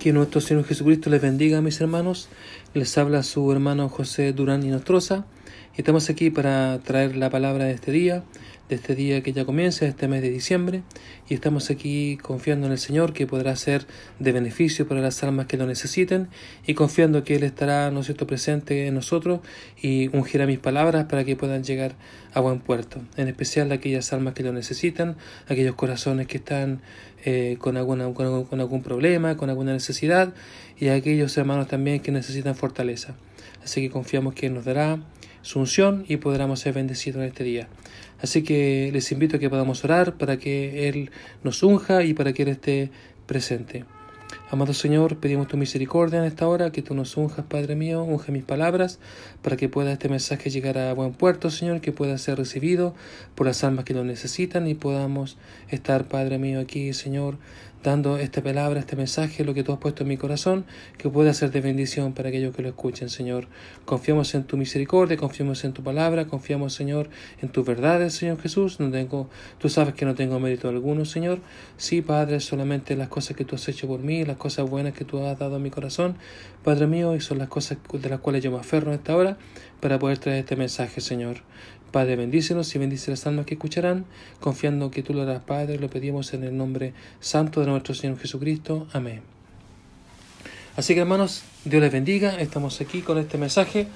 Que nuestro Señor Jesucristo les bendiga, mis hermanos. Les habla su hermano José Durán y Nostroza. Estamos aquí para traer la palabra de este día, de este día que ya comienza, este mes de diciembre. Y estamos aquí confiando en el Señor que podrá ser de beneficio para las almas que lo necesiten y confiando que Él estará, ¿no cierto?, presente en nosotros y ungirá mis palabras para que puedan llegar a buen puerto. En especial aquellas almas que lo necesitan, aquellos corazones que están eh, con, alguna, con, algún problema, con alguna necesidad, y aquellos hermanos también que necesitan fortaleza. Así que confiamos que nos dará su unción y podremos ser bendecidos en este día. Así que les invito a que podamos orar para que Él nos unja y para que Él esté presente. Amado Señor, pedimos tu misericordia en esta hora, que tú nos unjas, Padre mío, unge mis palabras, para que pueda este mensaje llegar a buen puerto, Señor, que pueda ser recibido por las almas que lo necesitan y podamos estar, Padre mío, aquí, Señor, dando esta palabra, este mensaje, lo que tú has puesto en mi corazón, que pueda ser de bendición para aquellos que lo escuchen, Señor. Confiamos en tu misericordia, confiamos en tu palabra, confiamos, Señor, en tus verdades, Señor Jesús. No tengo, tú sabes que no tengo mérito alguno, Señor. Sí, Padre, solamente las cosas que tú has hecho por mí, las cosas buenas que tú has dado a mi corazón, Padre mío, y son las cosas de las cuales yo me aferro en esta hora para poder traer este mensaje, Señor. Padre, bendícenos y bendice las almas que escucharán, confiando que tú lo harás, Padre, lo pedimos en el nombre santo de nuestro Señor Jesucristo. Amén. Así que hermanos, Dios les bendiga, estamos aquí con este mensaje.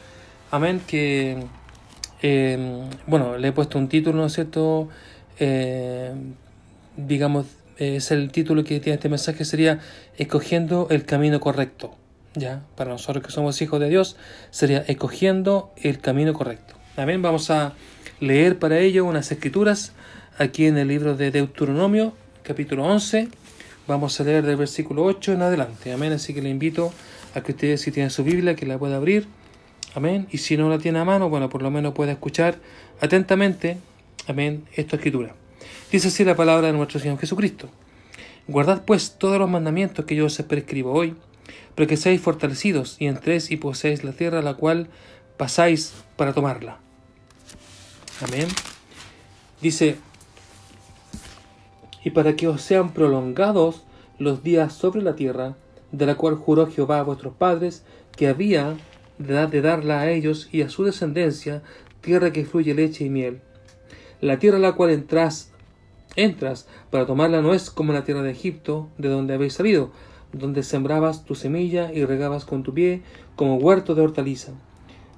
Amén, que, eh, bueno, le he puesto un título, ¿no es cierto? Eh, digamos, es el título que tiene este mensaje, sería Escogiendo el camino correcto. Ya, para nosotros que somos hijos de Dios, sería Escogiendo el camino correcto. Amén. Vamos a leer para ello unas escrituras aquí en el libro de Deuteronomio, capítulo 11. Vamos a leer del versículo 8 en adelante. Amén. Así que le invito a que ustedes, si tienen su Biblia, que la pueda abrir. Amén. Y si no la tiene a mano, bueno, por lo menos pueda escuchar atentamente. Amén. Esta escritura. Dice así la palabra de nuestro Señor Jesucristo. Guardad pues todos los mandamientos que yo os prescribo hoy, para que seáis fortalecidos y entréis y poseáis la tierra a la cual pasáis para tomarla. Amén. Dice, y para que os sean prolongados los días sobre la tierra, de la cual juró Jehová a vuestros padres, que había de darla a ellos y a su descendencia, tierra que fluye leche y miel. La tierra a la cual entras, entras para tomarla no es como la tierra de Egipto, de donde habéis salido, donde sembrabas tu semilla y regabas con tu pie como huerto de hortaliza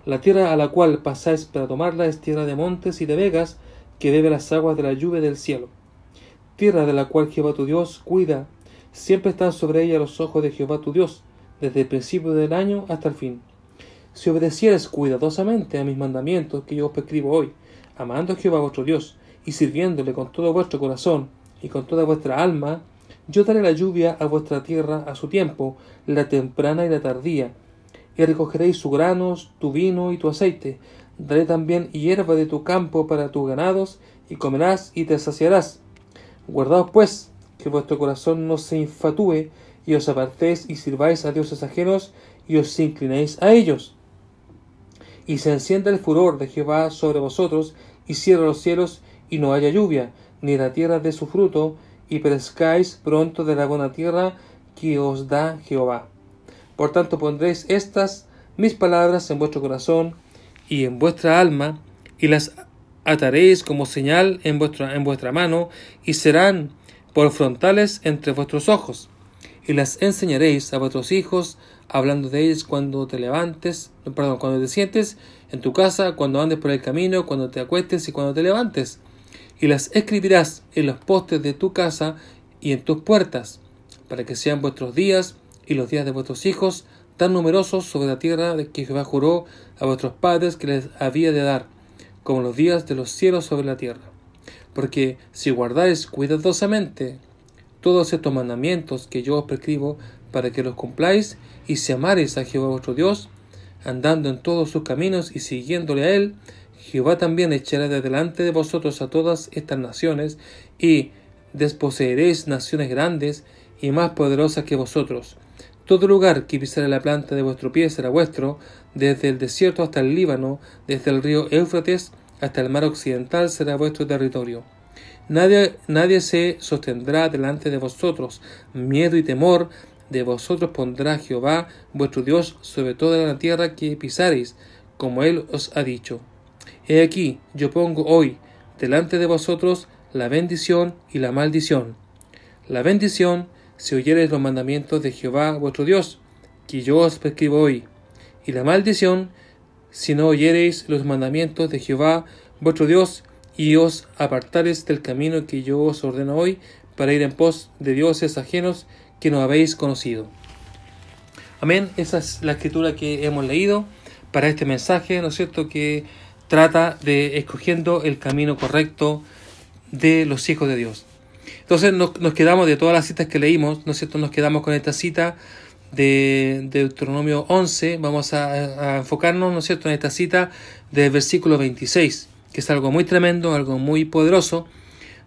la tierra a la cual pasáis para tomarla es tierra de montes y de vegas, que bebe las aguas de la lluvia del cielo. Tierra de la cual Jehová tu Dios cuida, siempre están sobre ella los ojos de Jehová tu Dios, desde el principio del año hasta el fin. Si obedecieres cuidadosamente a mis mandamientos que yo os prescribo hoy, amando a Jehová vuestro Dios, y sirviéndole con todo vuestro corazón y con toda vuestra alma, yo daré la lluvia a vuestra tierra a su tiempo, la temprana y la tardía, y recogeréis su granos, tu vino y tu aceite. Daré también hierba de tu campo para tus ganados, y comerás y te saciarás. Guardaos pues, que vuestro corazón no se infatúe, y os apartéis y sirváis a dioses ajenos, y os inclinéis a ellos. Y se encienda el furor de Jehová sobre vosotros, y cierra los cielos, y no haya lluvia, ni la tierra dé su fruto, y perezcáis pronto de la buena tierra que os da Jehová. Por tanto pondréis estas mis palabras en vuestro corazón y en vuestra alma, y las ataréis como señal en vuestra, en vuestra mano, y serán por frontales entre vuestros ojos. Y las enseñaréis a vuestros hijos, hablando de ellas cuando te levantes, perdón, cuando te sientes en tu casa, cuando andes por el camino, cuando te acuestes y cuando te levantes. Y las escribirás en los postes de tu casa y en tus puertas, para que sean vuestros días y los días de vuestros hijos tan numerosos sobre la tierra de que Jehová juró a vuestros padres que les había de dar, como los días de los cielos sobre la tierra. Porque si guardáis cuidadosamente todos estos mandamientos que yo os prescribo para que los cumpláis, y si amareis a Jehová vuestro Dios, andando en todos sus caminos y siguiéndole a él, Jehová también echará de delante de vosotros a todas estas naciones, y desposeeréis naciones grandes y más poderosas que vosotros, todo lugar que pisare la planta de vuestro pie será vuestro, desde el desierto hasta el Líbano, desde el río Éufrates hasta el mar occidental será vuestro territorio. Nadie, nadie se sostendrá delante de vosotros. Miedo y temor de vosotros pondrá Jehová vuestro Dios sobre toda la tierra que pisareis, como él os ha dicho. He aquí, yo pongo hoy delante de vosotros la bendición y la maldición. La bendición, si oyereis los mandamientos de Jehová vuestro Dios, que yo os prescribo hoy, y la maldición, si no oyereis los mandamientos de Jehová vuestro Dios, y os apartareis del camino que yo os ordeno hoy, para ir en pos de dioses ajenos que no habéis conocido. Amén. Esa es la escritura que hemos leído para este mensaje, ¿no es cierto?, que trata de escogiendo el camino correcto de los hijos de Dios. Entonces nos, quedamos de todas las citas que leímos, ¿no es cierto?, nos quedamos con esta cita de, Deuteronomio 11, vamos a, a, enfocarnos, ¿no es cierto?, en esta cita del versículo 26, que es algo muy tremendo, algo muy poderoso,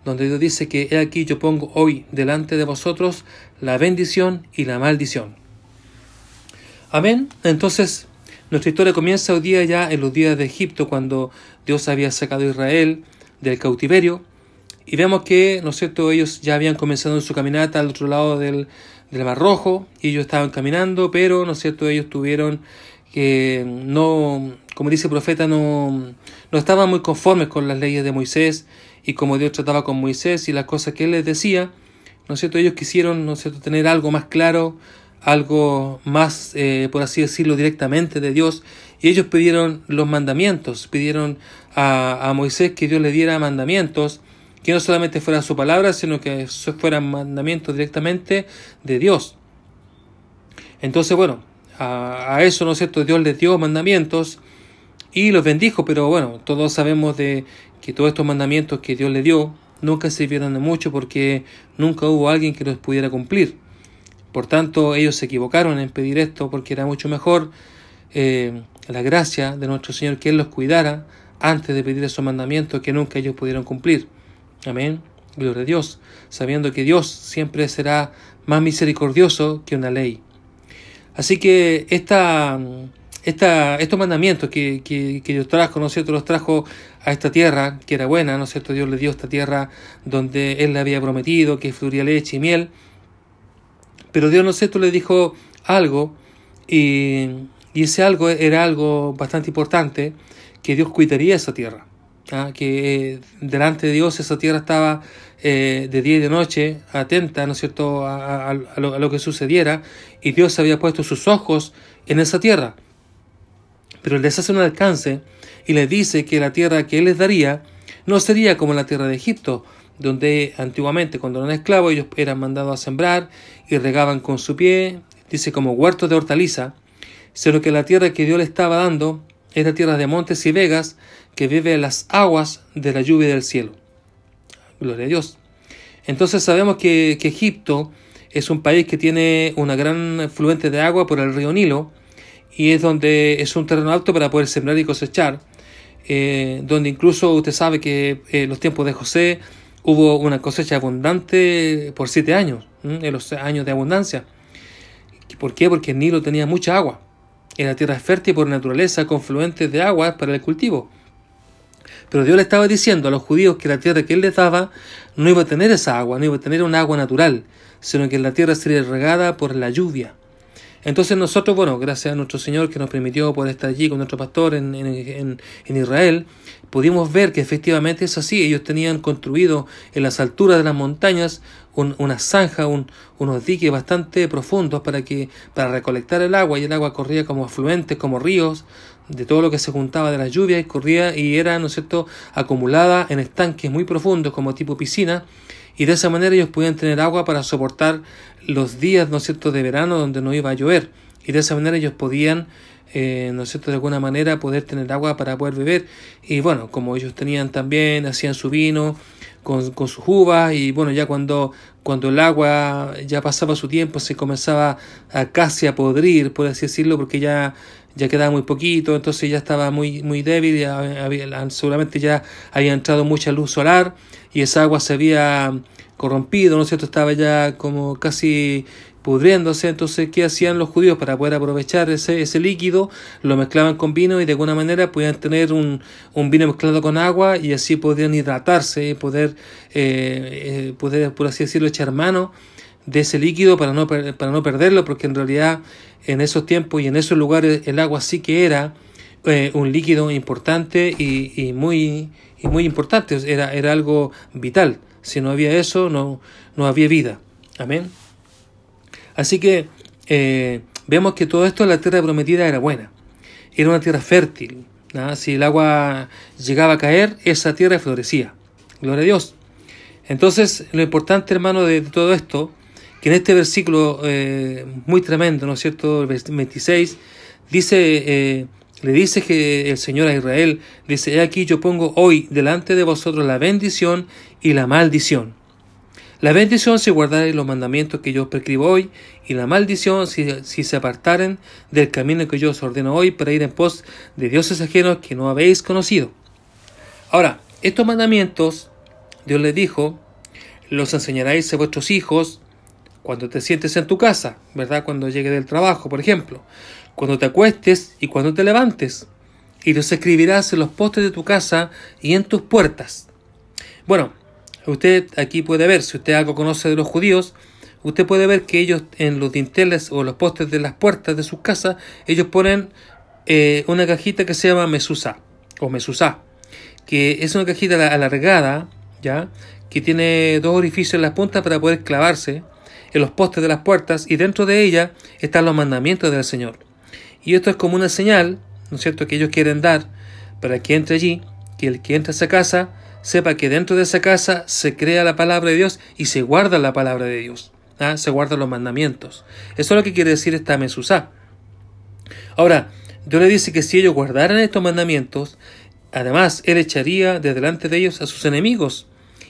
donde Dios dice que he aquí yo pongo hoy delante de vosotros la bendición y la maldición. Amén. Entonces, nuestra historia comienza hoy día ya en los días de Egipto, cuando Dios había sacado a Israel del cautiverio. Y vemos que, ¿no es cierto?, ellos ya habían comenzado en su caminata al otro lado del, del Mar Rojo, y ellos estaban caminando, pero, ¿no es cierto?, ellos tuvieron que no, como dice el profeta, no, no estaban muy conformes con las leyes de Moisés y como Dios trataba con Moisés y las cosas que él les decía, ¿no es cierto? Ellos quisieron, ¿no es cierto?, tener algo más claro, algo más, eh, por así decirlo, directamente de Dios, y ellos pidieron los mandamientos, pidieron a, a Moisés que Dios le diera mandamientos, que no solamente fuera su palabra, sino que fueran mandamientos directamente de Dios. Entonces, bueno, a, a, eso, ¿no es cierto?, Dios les dio mandamientos y los bendijo, pero bueno, todos sabemos de que todos estos mandamientos que Dios le dio nunca sirvieron de mucho porque nunca hubo alguien que los pudiera cumplir. Por tanto, ellos se equivocaron en pedir esto porque era mucho mejor eh, la gracia de nuestro Señor que Él los cuidara antes de pedir esos mandamientos que nunca ellos pudieron cumplir. Amén. Gloria a Dios, sabiendo que Dios siempre será más misericordioso que una ley. Así que esta, esta, estos mandamientos que, Dios trajo, ¿no es cierto?, los trajo a esta tierra, que era buena, ¿no es cierto?, Dios le dio esta tierra donde Él le había prometido que fluiría leche y miel, pero Dios, ¿no es cierto?, le dijo algo, y, y ese algo era algo bastante importante, que Dios cuidaría esa tierra, ¿ah? que eh, delante de Dios esa tierra estaba eh, de día y de noche atenta, ¿no es cierto?, a, lo, a lo que sucediera, y Dios había puesto sus ojos en esa tierra pero les hace un alcance y les dice que la tierra que él les daría no sería como la tierra de Egipto, donde antiguamente cuando eran esclavos ellos eran mandados a sembrar y regaban con su pie, dice como huertos de hortaliza, sino que la tierra que Dios le estaba dando era tierra de montes y vegas que vive las aguas de la lluvia del cielo. Gloria a Dios. Entonces sabemos que, que Egipto es un país que tiene una gran fluente de agua por el río Nilo, y es donde es un terreno alto para poder sembrar y cosechar, eh, donde incluso usted sabe que en eh, los tiempos de José hubo una cosecha abundante por siete años, en los años de abundancia. ¿Por qué? Porque el Nilo tenía mucha agua. Era tierra fértil por naturaleza, con fluentes de agua para el cultivo. Pero Dios le estaba diciendo a los judíos que la tierra que Él les daba no iba a tener esa agua, no iba a tener un agua natural, sino que la tierra sería regada por la lluvia. Entonces nosotros, bueno, gracias a nuestro Señor que nos permitió poder estar allí con nuestro pastor en, en, en, Israel, pudimos ver que efectivamente es así. Ellos tenían construido en las alturas de las montañas una zanja, unos diques bastante profundos para, que, para recolectar el agua y el agua corría como afluentes, como ríos, de todo lo que se juntaba de la lluvia y corría y era, ¿no es cierto?, acumulada en estanques muy profundos como tipo piscina y de esa manera ellos podían tener agua para soportar los días, ¿no cierto?, de verano donde no iba a llover. Y de esa manera ellos podían, eh, ¿no de alguna manera poder tener agua para poder beber. Y bueno, como ellos tenían también, hacían su vino con, con sus uvas y bueno, ya cuando, cuando el agua ya pasaba su tiempo se comenzaba a casi a podrir, por así decirlo, porque ya ya quedaba muy poquito, entonces ya estaba muy, muy débil, ya seguramente ya había entrado mucha luz solar y esa agua se había corrompido, ¿no es cierto? Estaba ya como casi pudriéndose, entonces ¿qué hacían los judíos para poder aprovechar ese, ese líquido? Lo mezclaban con vino y de alguna manera podían tener un, un vino mezclado con agua y así podían hidratarse y poder, eh, eh, poder, por así decirlo, echar mano de ese líquido para no, para no perderlo, porque en realidad en esos tiempos y en esos lugares el agua sí que era eh, un líquido importante y, muy, y muy importante, era, era algo vital. Si no había eso, no, no había vida. Amén. Así que eh, vemos que todo esto, la tierra prometida era buena. Era una tierra fértil. Si el agua llegaba a caer, esa tierra florecía. Gloria a Dios. Entonces, lo importante, hermano, de, todo esto, que en este versículo eh, muy tremendo, ¿no es cierto? El 26, dice, eh, le dice que el Señor a Israel, dice, aquí yo pongo hoy delante de vosotros la bendición y la maldición. La bendición si guardaréis los mandamientos que yo os prescribo hoy, y la maldición si, si, se apartaren del camino que yo os ordeno hoy para ir en pos de dioses ajenos que no habéis conocido. Ahora, estos mandamientos, Dios les dijo, los enseñaréis a vuestros hijos cuando te sientes en tu casa, ¿verdad? Cuando llegue del trabajo, por ejemplo, cuando te acuestes y cuando te levantes, y los escribirás en los postes de tu casa y en tus puertas. Bueno, Usted aquí puede ver, si usted algo conoce de los judíos, usted puede ver que ellos en los dinteles o los postes de las puertas de sus casas, ellos ponen eh, una cajita que se llama mesusa o mesusá, que es una cajita alargada, ya, que tiene dos orificios en las puntas para poder clavarse en los postes de las puertas y dentro de ella están los mandamientos del Señor. Y esto es como una señal, ¿no es cierto?, que ellos quieren dar para que entre allí, que el que entra a esa casa sepa que dentro de esa casa se crea la palabra de Dios y se guarda la palabra de Dios. ¿ah? Se guardan los mandamientos. Eso es lo que quiere decir esta mesusá. Ahora, Dios le dice que si ellos guardaran estos mandamientos, además Él echaría de delante de ellos a sus enemigos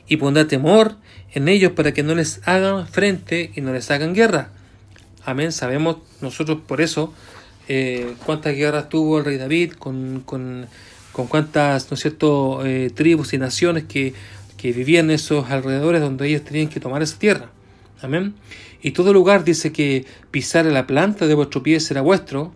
y pondrá temor en ellos para que no les hagan frente y no les hagan guerra. Amén. Sabemos nosotros por eso eh, cuántas guerras tuvo el rey David con, con con cuántas, ¿no eh, tribus y naciones que, que vivían en esos alrededores donde ellos tenían que tomar esa tierra. Amén. Y todo lugar dice que pisar la planta de vuestro pie será vuestro,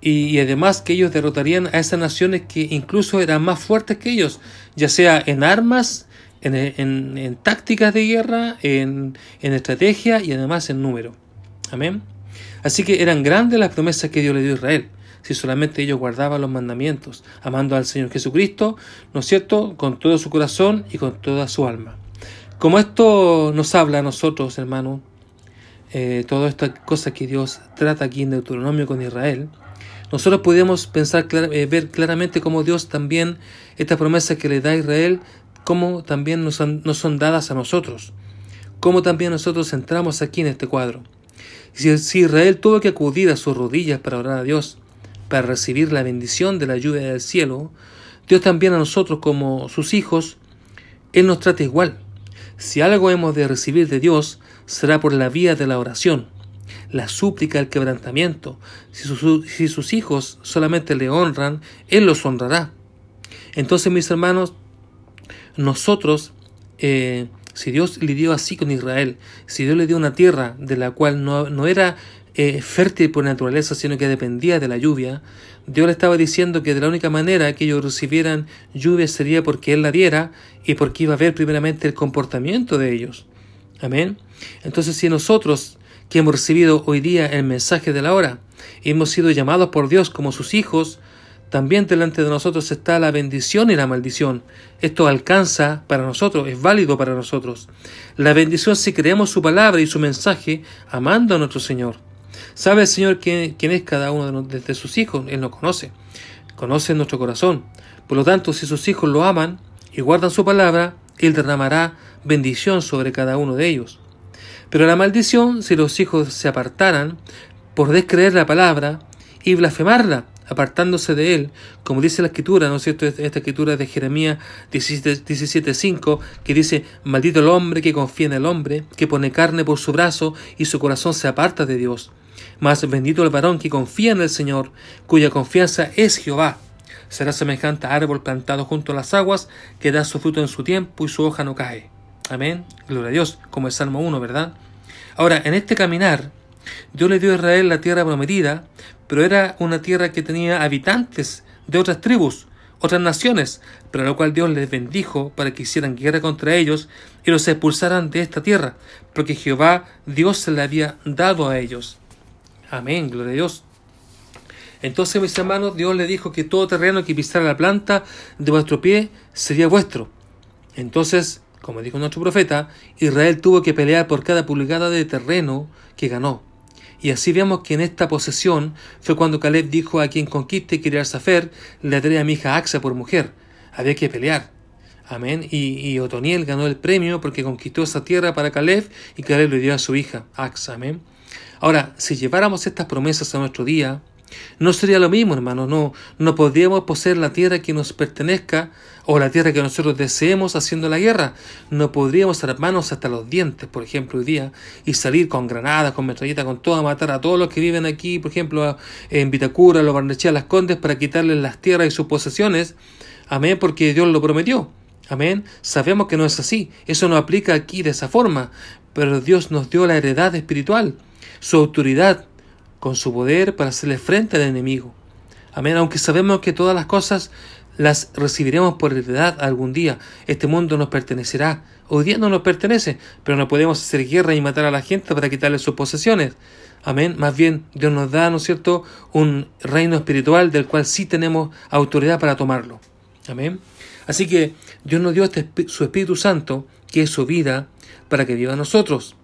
y, además que ellos derrotarían a esas naciones que incluso eran más fuertes que ellos, ya sea en armas, en, en, en tácticas de guerra, en, en estrategia y además en número. Amén. Así que eran grandes las promesas que Dios le dio a Israel si solamente ellos guardaban los mandamientos, amando al Señor Jesucristo, ¿no es cierto?, con todo su corazón y con toda su alma. Como esto nos habla a nosotros, hermano, eh, toda esta cosa que Dios trata aquí en Deuteronomio con Israel, nosotros podemos pensar, eh, ver claramente cómo Dios también, estas promesas que le da a Israel, cómo también nos, nos son dadas a nosotros, cómo también nosotros entramos aquí en este cuadro. Si Israel tuvo que acudir a sus rodillas para orar a Dios, para recibir la bendición de la lluvia del cielo, Dios también a nosotros como sus hijos, Él nos trata igual. Si algo hemos de recibir de Dios, será por la vía de la oración, la súplica, el quebrantamiento. Si, sus hijos solamente le honran, Él los honrará. Entonces, mis hermanos, nosotros, eh, si Dios le dio así con Israel, si Dios le dio una tierra de la cual no, no era eh, fértil por naturaleza, sino que dependía de la lluvia, Dios le estaba diciendo que de la única manera que ellos recibieran lluvia sería porque Él la diera y porque iba a ver primeramente el comportamiento de ellos. Amén. Entonces, si nosotros que hemos recibido hoy día el mensaje de la hora, hemos sido llamados por Dios como sus hijos, también delante de nosotros está la bendición y la maldición. Esto alcanza para nosotros, es válido para nosotros. La bendición si creemos su palabra y su mensaje, amando a nuestro Señor. Sabe el Señor quién, es cada uno de, sus hijos, Él nos conoce, conoce nuestro corazón. Por lo tanto, si sus hijos lo aman y guardan su palabra, Él derramará bendición sobre cada uno de ellos. Pero la maldición, si los hijos se apartaran por descreer la palabra y blasfemarla, apartándose de él, como dice la escritura, ¿no es cierto? Esta escritura de Jeremías 17.5, que dice, maldito el hombre que confía en el hombre, que pone carne por su brazo y su corazón se aparta de Dios. Mas bendito el varón que confía en el Señor, cuya confianza es Jehová. Será semejante a árbol plantado junto a las aguas, que da su fruto en su tiempo y su hoja no cae. Amén. Gloria a Dios, como el Salmo 1, ¿verdad? Ahora, en este caminar, Dios le dio a Israel la tierra prometida, pero era una tierra que tenía habitantes de otras tribus, otras naciones, pero lo cual Dios les bendijo para que hicieran guerra contra ellos y los expulsaran de esta tierra, porque Jehová Dios se la había dado a ellos. Amén, gloria a Dios. Entonces, mis hermanos, Dios le dijo que todo terreno que pisara la planta de vuestro pie sería vuestro. Entonces, como dijo nuestro profeta, Israel tuvo que pelear por cada pulgada de terreno que ganó. Y así vemos que en esta posesión fue cuando Caleb dijo a quien conquiste Kiriar Safer, le daré a mi hija Axa por mujer. Había que pelear. Amén. Y, y, Otoniel ganó el premio porque conquistó esa tierra para Caleb y Caleb le dio a su hija Axa. Amén. Ahora, si lleváramos estas promesas a nuestro día, no sería lo mismo, hermano. No, no podríamos poseer la tierra que nos pertenezca o la tierra que nosotros deseemos haciendo la guerra. No podríamos armarnos hasta los dientes, por ejemplo, hoy día, y salir con granadas, con metralletas, con todo, a matar a todos los que viven aquí, por ejemplo, en Vitacura, los Barnechea, las Condes, para quitarles las tierras y sus posesiones. Amén, porque Dios lo prometió. Amén. Sabemos que no es así. Eso no aplica aquí de esa forma. Pero Dios nos dio la heredad espiritual, su autoridad, con su poder para hacerle frente al enemigo. Amén. Aunque sabemos que todas las cosas las recibiremos por heredad algún día. Este mundo nos pertenecerá. Hoy día no nos pertenece, pero no podemos hacer guerra y matar a la gente para quitarle sus posesiones. Amén. Más bien, Dios nos da, ¿no es cierto?, un reino espiritual del cual sí tenemos autoridad para tomarlo. Amén. Así que Dios nos dio este, su Espíritu Santo, que es su vida, para que viva en nosotros.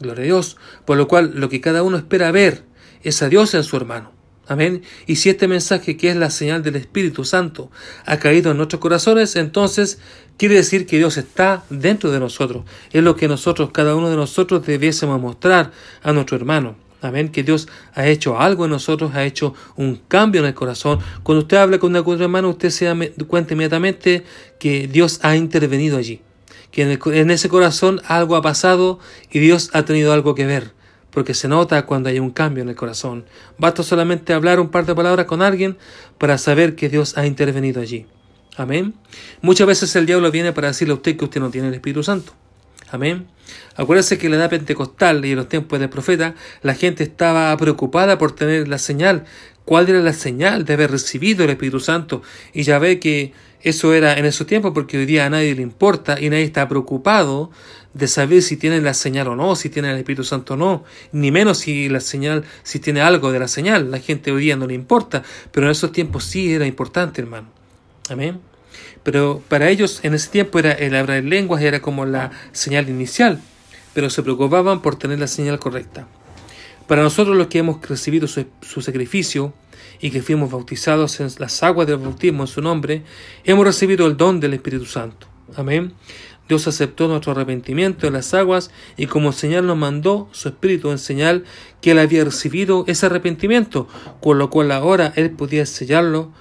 Gloria a Dios. Por lo cual, lo que cada uno espera ver es a Dios en su hermano. Amén. Y si este mensaje, que es la señal del Espíritu Santo, ha caído en nuestros corazones, entonces quiere decir que Dios está dentro de nosotros. Es lo que nosotros, cada uno de nosotros, debiésemos mostrar a nuestro hermano. Amén. Que Dios ha hecho algo en nosotros, ha hecho un cambio en el corazón. Cuando usted habla con otro hermano, usted se da cuenta inmediatamente que Dios ha intervenido allí. Que en, ese corazón algo ha pasado y Dios ha tenido algo que ver porque se nota cuando hay un cambio en el corazón. Basta solamente hablar un par de palabras con alguien para saber que Dios ha intervenido allí. Amén. Muchas veces el diablo viene para decirle a usted que usted no tiene el Espíritu Santo. Amén. Acuérdese que en la edad pentecostal y en los tiempos del profeta, la gente estaba preocupada por tener la señal. ¿Cuál era la señal de haber recibido el Espíritu Santo? Y ya ve que eso era en esos tiempos porque hoy día a nadie le importa y nadie está preocupado de saber si tiene la señal o no, si tiene el Espíritu Santo o no, ni menos si la señal, si tiene algo de la señal. La gente hoy día no le importa, pero en esos tiempos sí era importante, hermano. Amén. Pero para ellos en ese tiempo era el hablar lenguas era como la señal inicial, pero se preocupaban por tener la señal correcta. Para nosotros los que hemos recibido su sacrificio y que fuimos bautizados en las aguas del bautismo en su nombre, hemos recibido el don del Espíritu Santo. Amén. Dios aceptó nuestro arrepentimiento en las aguas y como señal nos mandó su Espíritu en señal que él había recibido ese arrepentimiento, con lo cual ahora él podía sellarlo,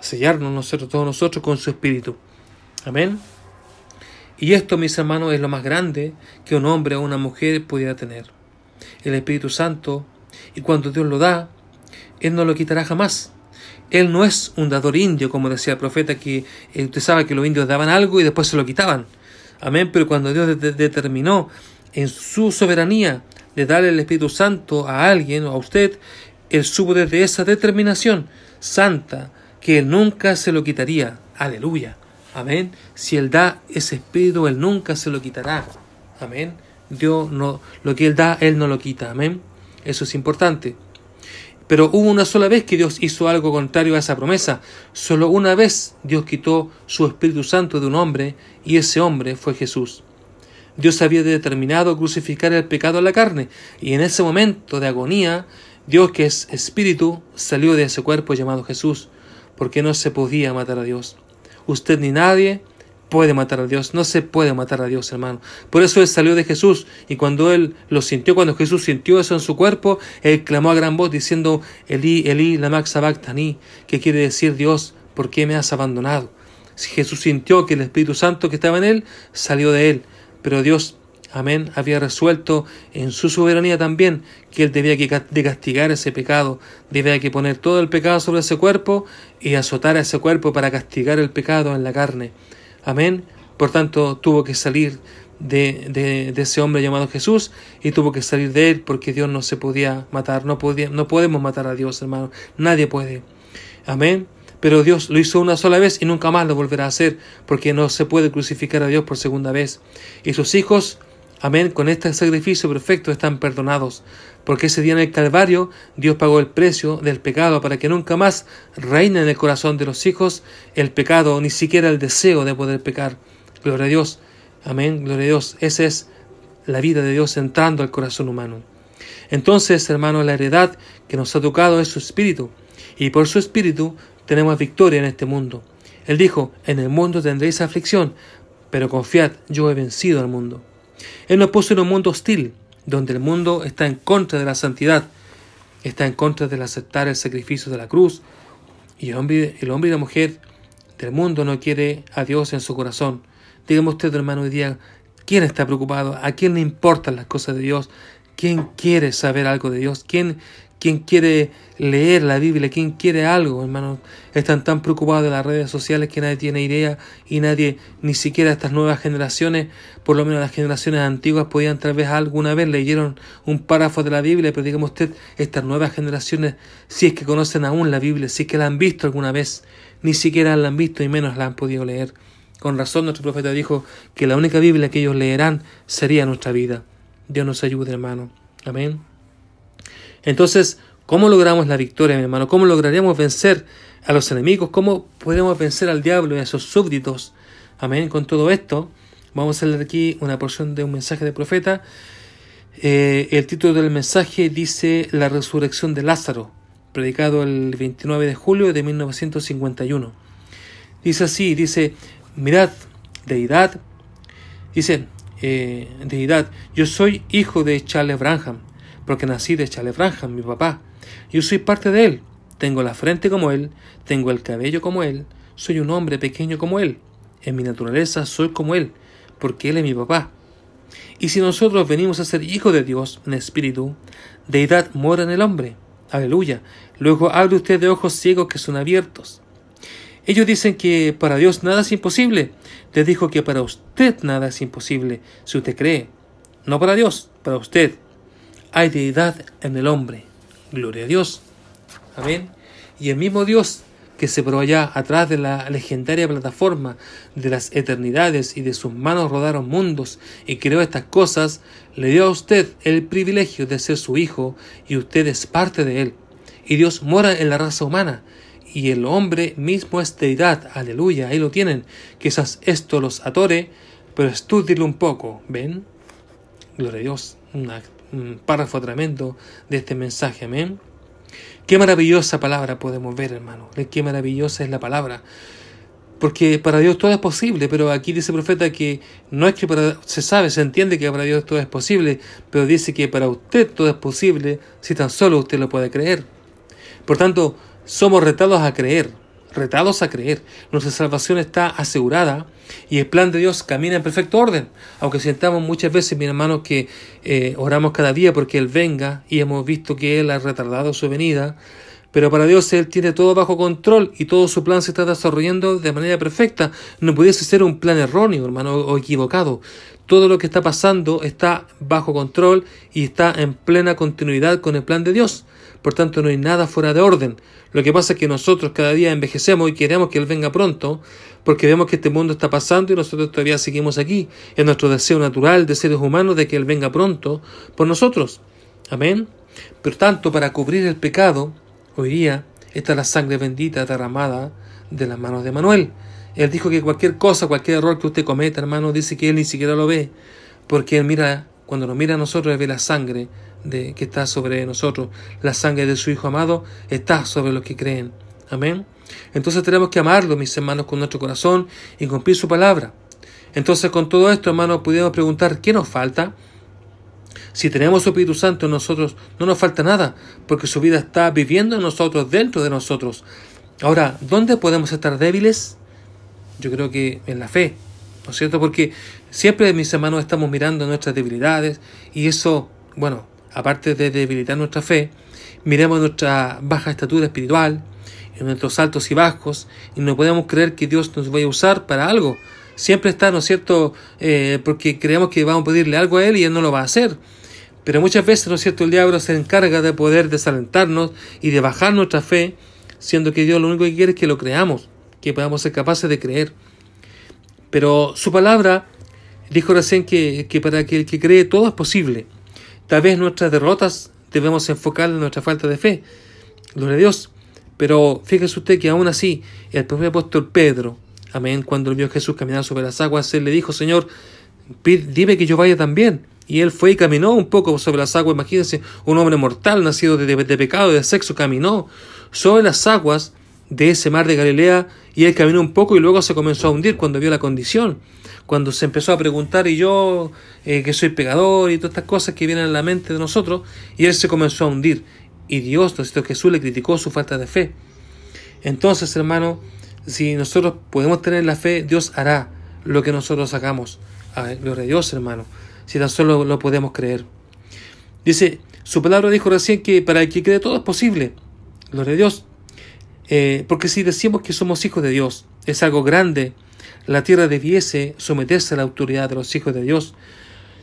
sellarnos nosotros, todos nosotros con su Espíritu. Amén. Y esto, mis hermanos, es lo más grande que un hombre o una mujer pudiera tener. El Espíritu Santo, y cuando Dios lo da, Él no lo quitará jamás. Él no es un dador indio, como decía el profeta, que eh, usted sabe que los indios daban algo y después se lo quitaban. Amén. Pero cuando Dios determinó en su soberanía de darle el Espíritu Santo a alguien o a usted, Él supo desde esa determinación santa que Él nunca se lo quitaría. Aleluya. Amén. Si Él da ese Espíritu, Él nunca se lo quitará. Amén. Dios no, lo que Él da, Él no lo quita. Amén. Eso es importante. Pero hubo una sola vez que Dios hizo algo contrario a esa promesa. Solo una vez Dios quitó su Espíritu Santo de un hombre y ese hombre fue Jesús. Dios había determinado crucificar el pecado en la carne y en ese momento de agonía Dios que es Espíritu salió de ese cuerpo llamado Jesús porque no se podía matar a Dios. Usted ni nadie puede matar a Dios, no se puede matar a Dios, hermano. Por eso Él salió de Jesús y cuando Él lo sintió, cuando Jesús sintió eso en su cuerpo, Él clamó a gran voz diciendo, Elí, Elí, lama sabachthani, que quiere decir Dios, ¿por qué me has abandonado? Si Jesús sintió que el Espíritu Santo que estaba en Él salió de Él, pero Dios Amén. Había resuelto en su soberanía también que él debía de castigar ese pecado, debía que poner todo el pecado sobre ese cuerpo y azotar a ese cuerpo para castigar el pecado en la carne. Amén. Por tanto, tuvo que salir de, de, ese hombre llamado Jesús y tuvo que salir de él porque Dios no se podía matar. No, podía, no podemos matar a Dios, hermano. Nadie puede. Amén. pero Dios lo hizo una sola vez y nunca más lo volverá a hacer, porque no se puede crucificar a Dios por segunda vez. Y sus hijos, amén, con este sacrificio perfecto están perdonados, porque ese día en el Calvario Dios pagó el precio del pecado para que nunca más reine en el corazón de los hijos el pecado, ni siquiera el deseo de poder pecar. Gloria a Dios, amén, gloria a Dios. Esa es la vida de Dios entrando al corazón humano. Entonces, hermano, la heredad que nos ha tocado es su espíritu, y por su espíritu tenemos victoria en este mundo. Él dijo, en el mundo tendréis aflicción, pero confiad, yo he vencido al mundo. Él nos puso en un mundo hostil, donde el mundo está en contra de la santidad, está en contra de aceptar el sacrificio de la cruz, y el hombre, el hombre y la mujer del mundo no quiere a Dios en su corazón. Dígame usted, hermano, hoy día, ¿quién está preocupado? ¿A quién le importan las cosas de Dios? ¿Quién quiere saber algo de Dios? ¿Quién ¿Quién quiere leer la Biblia? ¿Quién quiere algo, hermano? Están tan preocupados de las redes sociales que nadie tiene idea y nadie, ni siquiera estas nuevas generaciones, por lo menos las generaciones antiguas, podían tal vez alguna vez leyeron un párrafo de la Biblia, pero digamos usted, estas nuevas generaciones, si es que conocen aún la Biblia, si es que la han visto alguna vez, ni siquiera la han visto y menos la han podido leer. Con razón nuestro profeta dijo que la única Biblia que ellos leerán sería nuestra vida. Dios nos ayude, hermano. Amén. Entonces, ¿cómo logramos la victoria, mi hermano? ¿Cómo lograríamos vencer a los enemigos? ¿Cómo podemos vencer al diablo y a sus súbditos? Amén. Con todo esto, vamos a leer aquí una porción de un mensaje de profeta. Eh, el título del mensaje dice La resurrección de Lázaro, predicado el 29 de julio de 1951. Dice así, dice, mirad, deidad, dice, eh, deidad, yo soy hijo de Charles Branham, porque nací de Charles Branham, mi papá. Yo soy parte de él. Tengo la frente como él, tengo el cabello como él, soy un hombre pequeño como él. En mi naturaleza soy como él, porque él es mi papá. Y si nosotros venimos a ser hijos de Dios en espíritu, deidad mora en el hombre. Aleluya. Luego abre usted de ojos ciegos que son abiertos. Ellos dicen que para Dios nada es imposible. Les dijo que para usted nada es imposible, si usted cree. No para Dios, para usted hay deidad en el hombre. Gloria a Dios. Amén. Y el mismo Dios que se probó allá atrás de la legendaria plataforma de las eternidades y de sus manos rodaron mundos y creó estas cosas, le dio a usted el privilegio de ser su hijo y usted es parte de él. Y Dios mora en la raza humana y el hombre mismo es deidad. Aleluya, ahí lo tienen. Quizás esto los atore, pero estudienlo un poco. ¿Ven? Gloria a Dios. Una un párrafo tremendo de este mensaje. Amén. Qué maravillosa palabra podemos ver, hermano. Qué maravillosa es la palabra. Porque para Dios todo es posible, pero aquí dice el profeta que no es que para, se sabe, se entiende que para Dios todo es posible, pero dice que para usted todo es posible si tan solo usted lo puede creer. Por tanto, somos retados a creer retados a creer. Nuestra salvación está asegurada y el plan de Dios camina en perfecto orden. Aunque sintamos muchas veces, mi hermano, que eh, oramos cada día porque Él venga y hemos visto que Él ha retardado su venida, pero para Dios Él tiene todo bajo control y todo su plan se está desarrollando de manera perfecta. No pudiese ser un plan erróneo, hermano, o equivocado. Todo lo que está pasando está bajo control y está en plena continuidad con el plan de Dios. Por tanto, no hay nada fuera de orden. Lo que pasa es que nosotros cada día envejecemos y queremos que Él venga pronto, porque vemos que este mundo está pasando y nosotros todavía seguimos aquí. Es nuestro deseo natural de seres humanos de que Él venga pronto por nosotros. Amén. Por tanto, para cubrir el pecado, hoy día está la sangre bendita derramada de las manos de Manuel. Él dijo que cualquier cosa, cualquier error que usted cometa, hermano, dice que Él ni siquiera lo ve, porque Él mira, cuando nos mira a nosotros, Él ve la sangre de, que está sobre nosotros. La sangre de su Hijo amado está sobre los que creen. Amén. Entonces tenemos que amarlo, mis hermanos, con nuestro corazón y cumplir su palabra. Entonces, con todo esto, hermanos, podemos preguntar, ¿qué nos falta? Si tenemos su Espíritu Santo en nosotros, no nos falta nada, porque su vida está viviendo en nosotros, dentro de nosotros. Ahora, ¿dónde podemos estar débiles? Yo creo que en la fe, ¿no es cierto? Porque siempre, mis hermanos, estamos mirando nuestras debilidades y eso, bueno, aparte de debilitar nuestra fe, miremos nuestra baja estatura espiritual, en nuestros altos y bajos, y no podemos creer que Dios nos vaya a usar para algo. Siempre está, ¿no es cierto?, eh, porque creemos que vamos a pedirle algo a Él y Él no lo va a hacer. Pero muchas veces, ¿no es cierto?, el diablo se encarga de poder desalentarnos y de bajar nuestra fe siendo que Dios lo único que quiere es que lo creamos, que podamos ser capaces de creer. Pero su palabra dijo recién que, que para que el que cree todo es posible. Tal vez nuestras derrotas debemos enfocar en nuestra falta de fe. Gloria a Dios. Pero fíjese usted que aún así, el propio apóstol Pedro, amén, cuando vio a Jesús caminar sobre las aguas, él le dijo, Señor, dime que yo vaya también. Y él fue y caminó un poco sobre las aguas. Imagínense, un hombre mortal, nacido de, de, de pecado, de sexo, caminó sobre las aguas de ese mar de Galilea y él caminó un poco y luego se comenzó a hundir cuando vio la condición. Cuando se empezó a preguntar, y yo eh, que soy pegador y todas estas cosas que vienen a la mente de nosotros, y él se comenzó a hundir. Y Dios, Jesús le criticó su falta de fe. Entonces, hermano, si nosotros podemos tener la fe, Dios hará lo que nosotros hagamos. gloria a Dios, hermano si tan solo lo podemos creer. Dice, su palabra dijo recién que para el que cree todo es posible. Gloria a Dios. Eh, porque si decimos que somos hijos de Dios, es algo grande. La tierra debiese someterse a la autoridad de los hijos de Dios.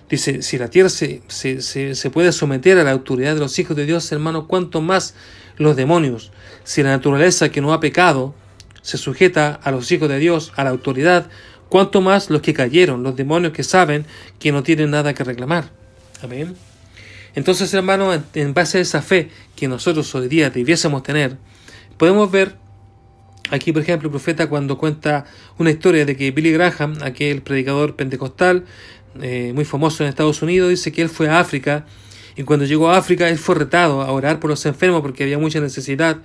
Dice, si la tierra se, se, se, puede someter a la autoridad de los hijos de Dios, hermano, cuánto más los demonios. Si la naturaleza que no ha pecado se sujeta a los hijos de Dios, a la autoridad, cuanto más los que cayeron, los demonios que saben que no tienen nada que reclamar. Amén. Entonces, hermano, en base a esa fe que nosotros hoy día debiésemos tener, podemos ver aquí, por ejemplo, el profeta cuando cuenta una historia de que Billy Graham, aquel predicador pentecostal eh, muy famoso en Estados Unidos, dice que él fue a África y cuando llegó a África él fue retado a orar por los enfermos porque había mucha necesidad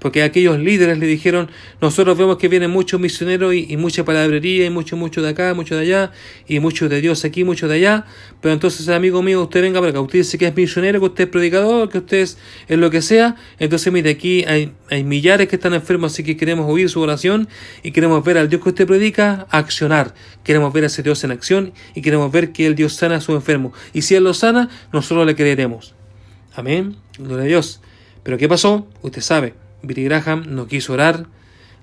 porque aquellos líderes le dijeron, nosotros vemos que vienen muchos misioneros y, mucha palabrería y mucho, mucho de acá, mucho de allá, y mucho de Dios aquí, mucho de allá, pero entonces, amigo mío, usted venga para acá, usted dice que es misionero, que usted es predicador, que usted es, lo que sea, entonces mire, aquí hay, hay millares que están enfermos, así que queremos oír su oración y queremos ver al Dios que usted predica accionar, queremos ver a ese Dios en acción y queremos ver que el Dios sana a su enfermo, y si Él lo sana, nosotros le creeremos. Amén, gloria a Dios. Pero ¿qué pasó? Usted sabe. Billy Graham no quiso orar,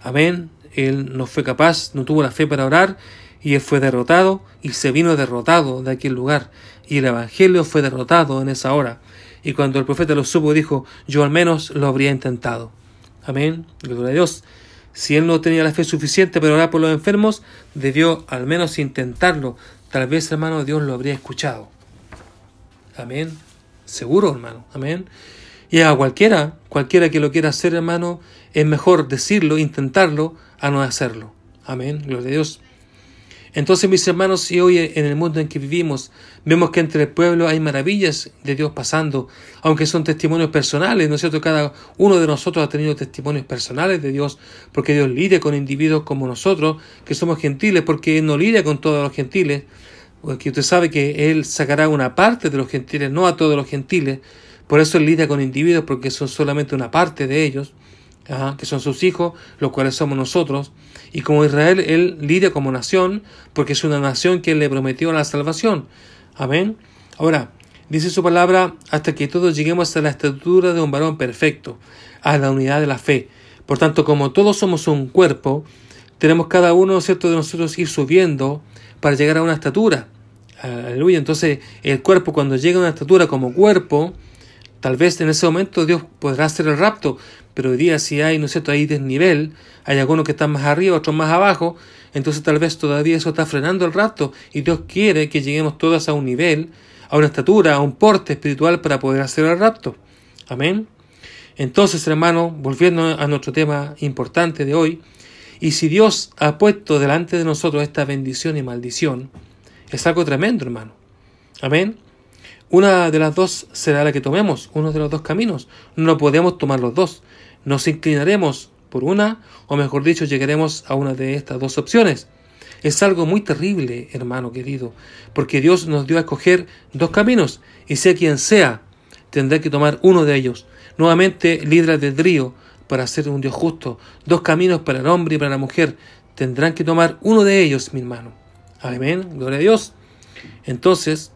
amén, él no fue capaz, no tuvo la fe para orar, y él fue derrotado, y se vino derrotado de aquel lugar, y el Evangelio fue derrotado en esa hora. Y cuando el profeta lo supo, dijo, yo al menos lo habría intentado. Amén, gloria a Dios. Si él no tenía la fe suficiente para orar por los enfermos, debió al menos intentarlo. Tal vez, hermano, Dios lo habría escuchado. Amén. Seguro, hermano. Amén. Y a cualquiera, cualquiera que lo quiera hacer, hermano, es mejor decirlo, intentarlo, a no hacerlo. Amén, gloria a Dios. Entonces, mis hermanos, si hoy en el mundo en que vivimos vemos que entre el pueblo hay maravillas de Dios pasando, aunque son testimonios personales, ¿no es cierto? Cada uno de nosotros ha tenido testimonios personales de Dios, porque Dios lidia con individuos como nosotros, que somos gentiles, porque Él no lidia con todos los gentiles, porque usted sabe que Él sacará una parte de los gentiles, no a todos los gentiles, por eso él lidia con individuos porque son solamente una parte de ellos, que son sus hijos, los cuales somos nosotros. Y como Israel, él lidia como nación porque es una nación que le prometió la salvación. Amén. Ahora, dice su palabra, hasta que todos lleguemos a la estatura de un varón perfecto, a la unidad de la fe. Por tanto, como todos somos un cuerpo, tenemos cada uno, de nosotros ir subiendo para llegar a una estatura. Aleluya. Entonces, el cuerpo cuando llega a una estatura como cuerpo, Tal vez en ese momento Dios podrá hacer el rapto, pero hoy día si hay, ¿no es cierto?, hay desnivel, hay algunos que están más arriba, otros más abajo, entonces tal vez todavía eso está frenando el rapto y Dios quiere que lleguemos todos a un nivel, a una estatura, a un porte espiritual para poder hacer el rapto. Amén. Entonces, hermano, volviendo a nuestro tema importante de hoy, y si Dios ha puesto delante de nosotros esta bendición y maldición, es algo tremendo, hermano. Amén. Una de las dos será la que tomemos, uno de los dos caminos. No podemos tomar los dos. Nos inclinaremos por una, o mejor dicho, llegaremos a una de estas dos opciones. Es algo muy terrible, hermano querido, porque Dios nos dio a escoger dos caminos, y sea quien sea, tendrá que tomar uno de ellos. Nuevamente, libre del río para ser un Dios justo. Dos caminos para el hombre y para la mujer. Tendrán que tomar uno de ellos, mi hermano. Amén. Gloria a Dios. Entonces,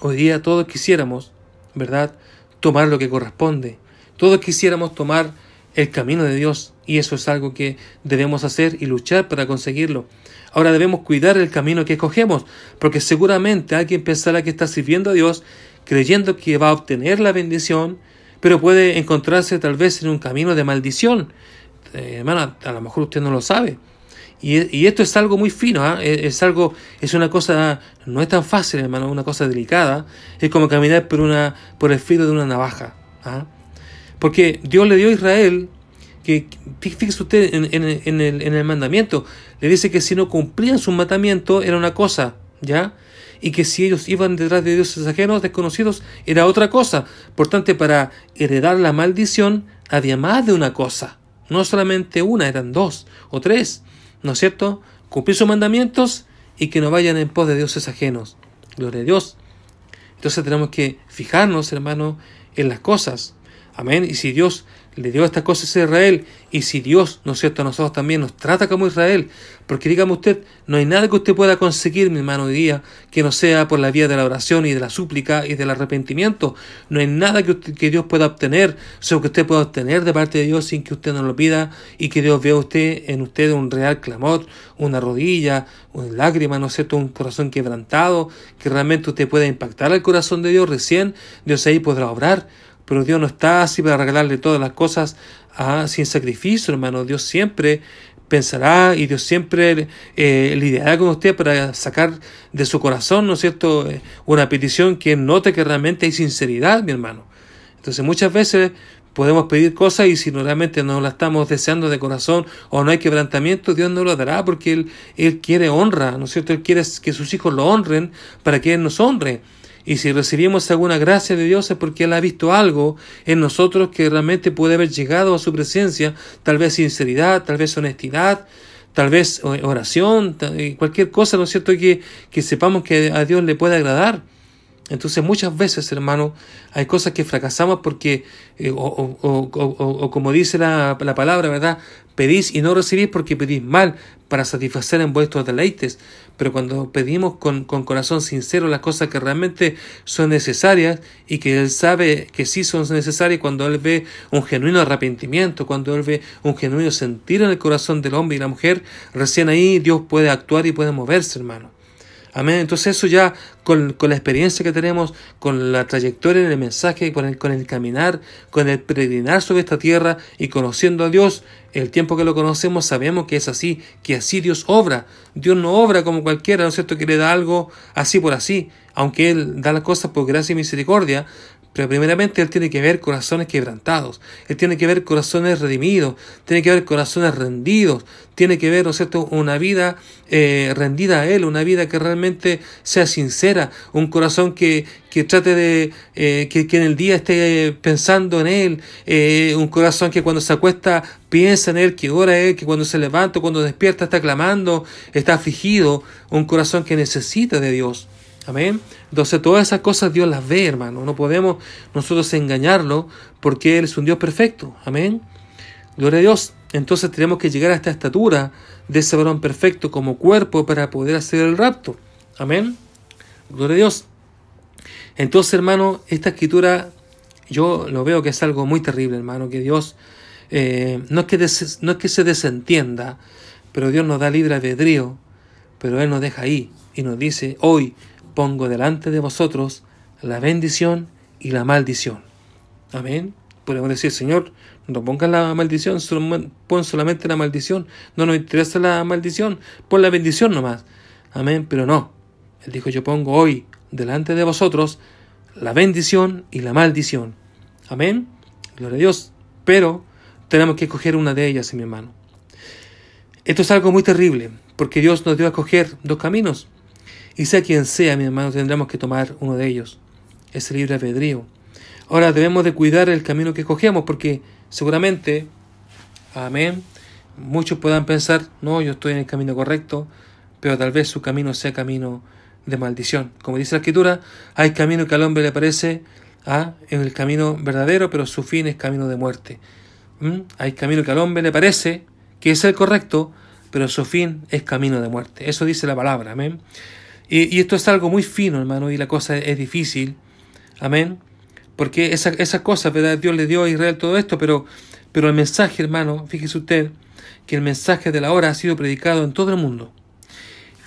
Hoy día todos quisiéramos, ¿verdad?, tomar lo que corresponde. Todos quisiéramos tomar el camino de Dios y eso es algo que debemos hacer y luchar para conseguirlo. Ahora debemos cuidar el camino que escogemos, porque seguramente alguien pensará que está sirviendo a Dios creyendo que va a obtener la bendición, pero puede encontrarse tal vez en un camino de maldición. Eh, hermano, a lo mejor usted no lo sabe. Y, esto es algo muy fino, ¿ah? es, algo, es una cosa, no es tan fácil, hermano, una cosa delicada. Es como caminar por, una, por el filo de una navaja. ¿ah? Porque Dios le dio a Israel, que fíjese usted en, en, el, en el mandamiento, le dice que si no cumplían su mandamiento era una cosa, ¿ya? y que si ellos iban detrás de dioses ajenos, desconocidos, era otra cosa. Por tanto, para heredar la maldición había más de una cosa. No solamente una, eran dos o tres. ¿No es cierto? Cumplir sus mandamientos y que no vayan en pos de dioses ajenos. Gloria a Dios. Entonces tenemos que fijarnos, hermano, en las cosas. Amén. Y si Dios le dio estas cosas a Israel, y si Dios, ¿no es cierto?, a nosotros también nos trata como Israel, porque dígame usted, no hay nada que usted pueda conseguir, mi hermano, hoy día, que no sea por la vía de la oración y de la súplica y del arrepentimiento. No hay nada que, que Dios pueda obtener, sino que usted pueda obtener de parte de Dios sin que usted no lo pida y que Dios vea usted en usted un real clamor, una rodilla, una lágrima, ¿no es cierto?, un corazón quebrantado, que realmente usted pueda impactar al corazón de Dios, recién Dios ahí podrá obrar pero Dios no está así para regalarle todas las cosas ah, sin sacrificio, hermano. Dios siempre pensará y Dios siempre eh, lidiará con usted para sacar de su corazón, ¿no es cierto?, eh, una petición que note que realmente hay sinceridad, mi hermano. Entonces muchas veces podemos pedir cosas y si realmente no la estamos deseando de corazón o no hay quebrantamiento, Dios no lo dará porque Él, Él quiere honra, ¿no es cierto? Él quiere que sus hijos lo honren para que Él nos honre. Y si recibimos alguna gracia de Dios es porque Él ha visto algo en nosotros que realmente puede haber llegado a su presencia, tal vez sinceridad, tal vez honestidad, tal vez oración, cualquier cosa, ¿no es cierto?, que, que sepamos que a Dios le puede agradar. Entonces muchas veces, hermano, hay cosas que fracasamos porque, eh, o, como dice la, la, palabra, ¿verdad? Pedís y no recibís porque pedís mal para satisfacer en vuestros deleites. Pero cuando pedimos con, con corazón sincero las cosas que realmente son necesarias y que Él sabe que sí son necesarias, cuando Él ve un genuino arrepentimiento, cuando Él ve un genuino sentir en el corazón del hombre y la mujer, recién ahí Dios puede actuar y puede moverse, hermano. Amén. Entonces eso ya con, la experiencia que tenemos, con la trayectoria en el mensaje, con el, con el caminar, con el peregrinar sobre esta tierra y conociendo a Dios, el tiempo que lo conocemos sabemos que es así, que así Dios obra. Dios no obra como cualquiera, ¿no es cierto?, que le da algo así por así, aunque Él da las cosas por gracia y misericordia, pero primeramente Él tiene que ver corazones quebrantados, Él tiene que ver corazones redimidos, tiene que ver corazones rendidos, tiene que ver, ¿no es cierto?, una vida eh, rendida a Él, una vida que realmente sea sincera, un corazón que, que trate de, eh, que, en el día esté pensando en Él, eh, un corazón que cuando se acuesta piensa en Él, que ora Él, que cuando se levanta, cuando despierta está clamando, está afligido, un corazón que necesita de Dios. Amén. Entonces todas esas cosas Dios las ve, hermano. No podemos nosotros engañarlo porque Él es un Dios perfecto. Amén. Gloria a Dios. Entonces tenemos que llegar a esta estatura de ese varón perfecto como cuerpo para poder hacer el rapto. Amén. Gloria a Dios. Entonces, hermano, esta escritura yo lo veo que es algo muy terrible, hermano, que Dios eh, no, es que no es que se desentienda, pero Dios nos da libre albedrío, pero Él nos deja ahí y nos dice, hoy pongo delante de vosotros la bendición y la maldición. Amén. Podemos decir, Señor, no pongas la maldición, pon solamente la maldición. No nos interesa la maldición, pon la bendición nomás. Amén. Pero no. Él dijo, yo pongo hoy delante de vosotros la bendición y la maldición. Amén. Gloria a Dios. Pero tenemos que escoger una de ellas, mi hermano. Esto es algo muy terrible, porque Dios nos dio a escoger dos caminos. Y sea quien sea, mi hermano, tendremos que tomar uno de ellos. Es el libre albedrío. Ahora debemos de cuidar el camino que escogemos porque seguramente, amén, muchos puedan pensar, no, yo estoy en el camino correcto, pero tal vez su camino sea camino de maldición. Como dice la escritura, hay camino que al hombre le parece ah, en el camino verdadero, pero su fin es camino de muerte. ¿Mm? Hay camino que al hombre le parece que es el correcto, pero su fin es camino de muerte. Eso dice la palabra. Amén. Y, esto es algo muy fino, hermano, y la cosa es difícil. Amén. Porque esa, esa cosa, ¿verdad? Dios le dio a Israel todo esto, pero, pero el mensaje, hermano, fíjese usted, que el mensaje de la hora ha sido predicado en todo el mundo.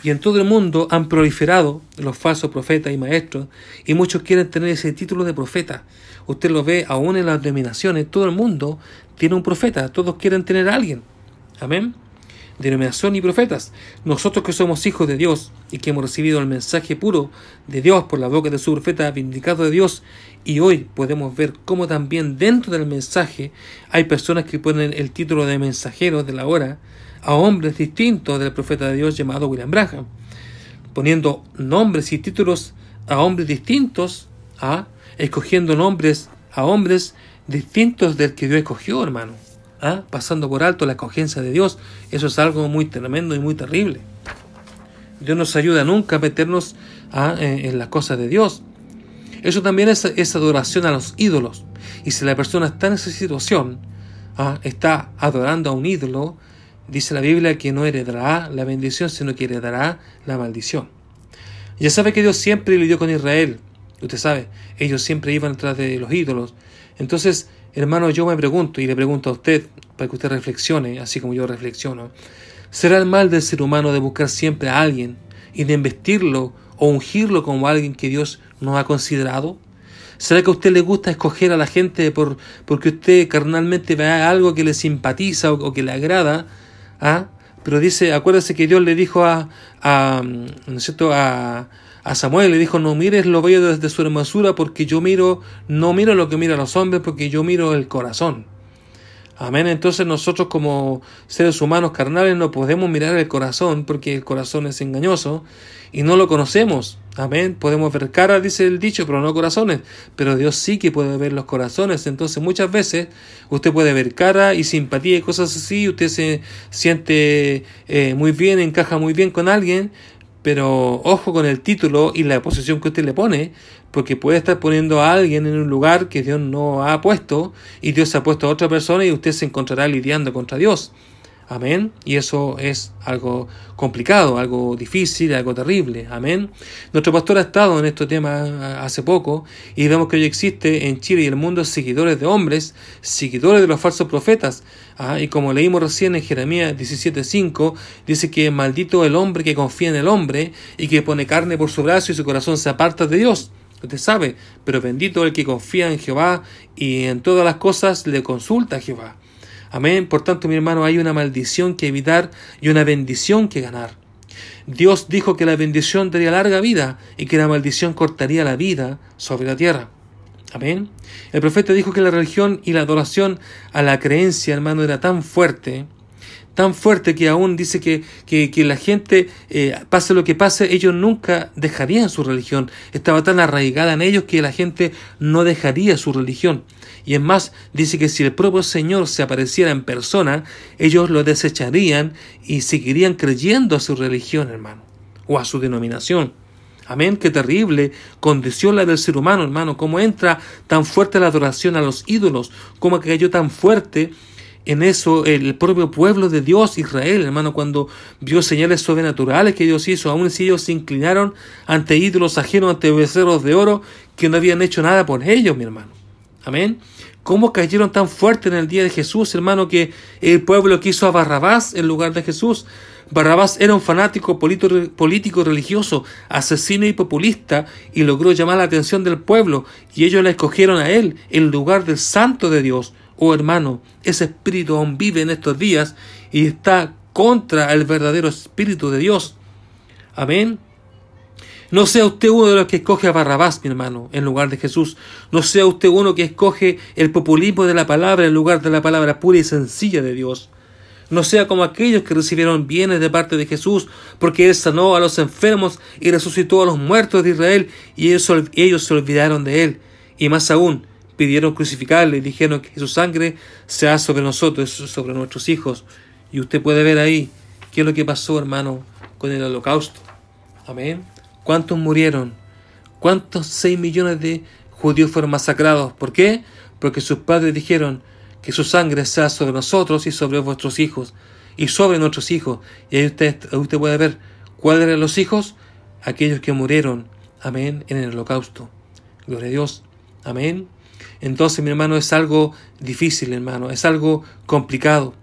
Y en todo el mundo han proliferado los falsos profetas y maestros, y muchos quieren tener ese título de profeta. Usted lo ve aún en las denominaciones, todo el mundo tiene un profeta, todos quieren tener a alguien. Amén. Denominación y profetas. Nosotros que somos hijos de Dios y que hemos recibido el mensaje puro de Dios por la boca de su profeta vindicado de Dios, y hoy podemos ver cómo también dentro del mensaje hay personas que ponen el título de mensajeros de la hora, a hombres distintos del profeta de Dios llamado William Branham, poniendo nombres y títulos a hombres distintos, a escogiendo nombres a hombres distintos del que Dios escogió, hermano, ¿ah? pasando por alto la escogencia de Dios. Eso es algo muy tremendo y muy terrible. Dios nos ayuda nunca a meternos ¿ah? en, las cosas de Dios. Eso también es, es, adoración a los ídolos. Y si la persona está en esa situación, ¿ah? está adorando a un ídolo, Dice la Biblia que no heredará la bendición, sino que heredará la maldición. Ya sabe que Dios siempre lidió con Israel. Usted sabe, ellos siempre iban detrás de los ídolos. Entonces, hermano, yo me pregunto y le pregunto a usted, para que usted reflexione, así como yo reflexiono, ¿será el mal del ser humano de buscar siempre a alguien y de investirlo o ungirlo como alguien que Dios no ha considerado? ¿Será que a usted le gusta escoger a la gente por, porque usted carnalmente ve algo que le simpatiza o que le agrada? ¿Ah? Pero dice, acuérdese que Dios le dijo a, a, ¿no es cierto? a, a Samuel, le dijo, no mires lo bello desde su hermosura, porque yo miro, no miro lo que miran los hombres, porque yo miro el corazón. Amén. Entonces nosotros como seres humanos carnales no podemos mirar el corazón, porque el corazón es engañoso y no lo conocemos. Amén. Podemos ver caras, dice el dicho, pero no corazones. Pero Dios sí que puede ver los corazones. Entonces muchas veces usted puede ver cara y simpatía y cosas así. Usted se siente eh, muy bien, encaja muy bien con alguien. Pero ojo con el título y la posición que usted le pone, porque puede estar poniendo a alguien en un lugar que Dios no ha puesto y Dios ha puesto a otra persona y usted se encontrará lidiando contra Dios. Amén. Y eso es algo complicado, algo difícil, algo terrible. Amén. Nuestro pastor ha estado en este tema hace poco y vemos que hoy existe en Chile y el mundo seguidores de hombres, seguidores de los falsos profetas. Ah, y como leímos recién en Jeremías 17.5, dice que maldito el hombre que confía en el hombre y que pone carne por su brazo y su corazón se aparta de Dios. Usted sabe, pero bendito el que confía en Jehová y en todas las cosas le consulta a Jehová. Amén. Por tanto, mi hermano, hay una maldición que evitar y una bendición que ganar. Dios dijo que la bendición daría larga vida y que la maldición cortaría la vida sobre la tierra. Amén. El profeta dijo que la religión y la adoración a la creencia, hermano, era tan fuerte tan fuerte que aún dice que, que, la gente, eh, pase lo que pase, ellos nunca dejarían su religión. Estaba tan arraigada en ellos que la gente no dejaría su religión. Y es más, dice que si el propio Señor se apareciera en persona, ellos lo desecharían y seguirían creyendo a su religión, hermano, o a su denominación. Amén, qué terrible condición la del ser humano, hermano, cómo entra tan fuerte la adoración a los ídolos, cómo cayó tan fuerte en eso el propio pueblo de Dios, Israel, hermano, cuando vio señales sobrenaturales que Dios hizo, aun si ellos se inclinaron ante ídolos ajenos, ante becerros de oro, que no habían hecho nada por ellos, mi hermano. Amén. ¿Cómo cayeron tan fuerte en el día de Jesús, hermano, que el pueblo quiso a Barrabás en lugar de Jesús? Barrabás era un fanático político religioso, asesino y populista, y logró llamar la atención del pueblo, y ellos la escogieron a él en lugar del santo de Dios. Oh hermano, ese espíritu aún vive en estos días y está contra el verdadero espíritu de Dios. Amén. No sea usted uno de los que escoge a Barrabás, mi hermano, en lugar de Jesús. No sea usted uno que escoge el populismo de la palabra en lugar de la palabra pura y sencilla de Dios. No sea como aquellos que recibieron bienes de parte de Jesús, porque Él sanó a los enfermos y resucitó a los muertos de Israel, y ellos, ellos se olvidaron de Él. Y más aún, pidieron crucificarle y dijeron que su sangre sea sobre nosotros, sobre nuestros hijos. Y usted puede ver ahí qué es lo que pasó, hermano, con el holocausto. Amén. ¿Cuántos murieron? ¿Cuántos seis millones de judíos fueron masacrados? ¿Por qué? Porque sus padres dijeron que su sangre sea sobre nosotros y sobre vuestros hijos y sobre nuestros hijos. Y ahí usted, usted puede ver cuáles eran los hijos, aquellos que murieron, amén, en el holocausto. Gloria a Dios, amén. Entonces, mi hermano, es algo difícil, hermano, es algo complicado.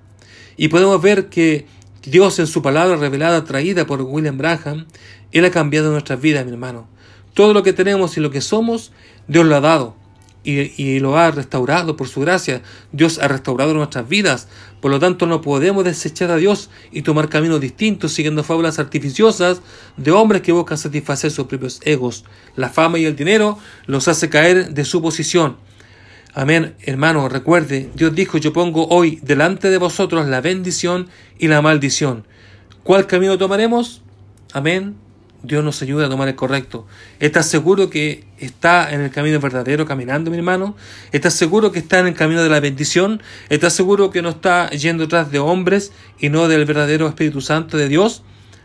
Y podemos ver que, Dios en su palabra revelada, traída por William Branham, Él ha cambiado nuestras vidas, mi hermano. Todo lo que tenemos y lo que somos, Dios lo ha dado y, lo ha restaurado por su gracia. Dios ha restaurado nuestras vidas. Por lo tanto, no podemos desechar a Dios y tomar caminos distintos siguiendo fábulas artificiosas de hombres que buscan satisfacer sus propios egos. La fama y el dinero los hace caer de su posición. Amén, hermano, recuerde, Dios dijo, yo pongo hoy delante de vosotros la bendición y la maldición. ¿Cuál camino tomaremos? Amén. Dios nos ayuda a tomar el correcto. ¿Estás seguro que está en el camino verdadero caminando, mi hermano? ¿Estás seguro que está en el camino de la bendición? ¿Estás seguro que no está yendo tras de hombres y no del verdadero Espíritu Santo de Dios?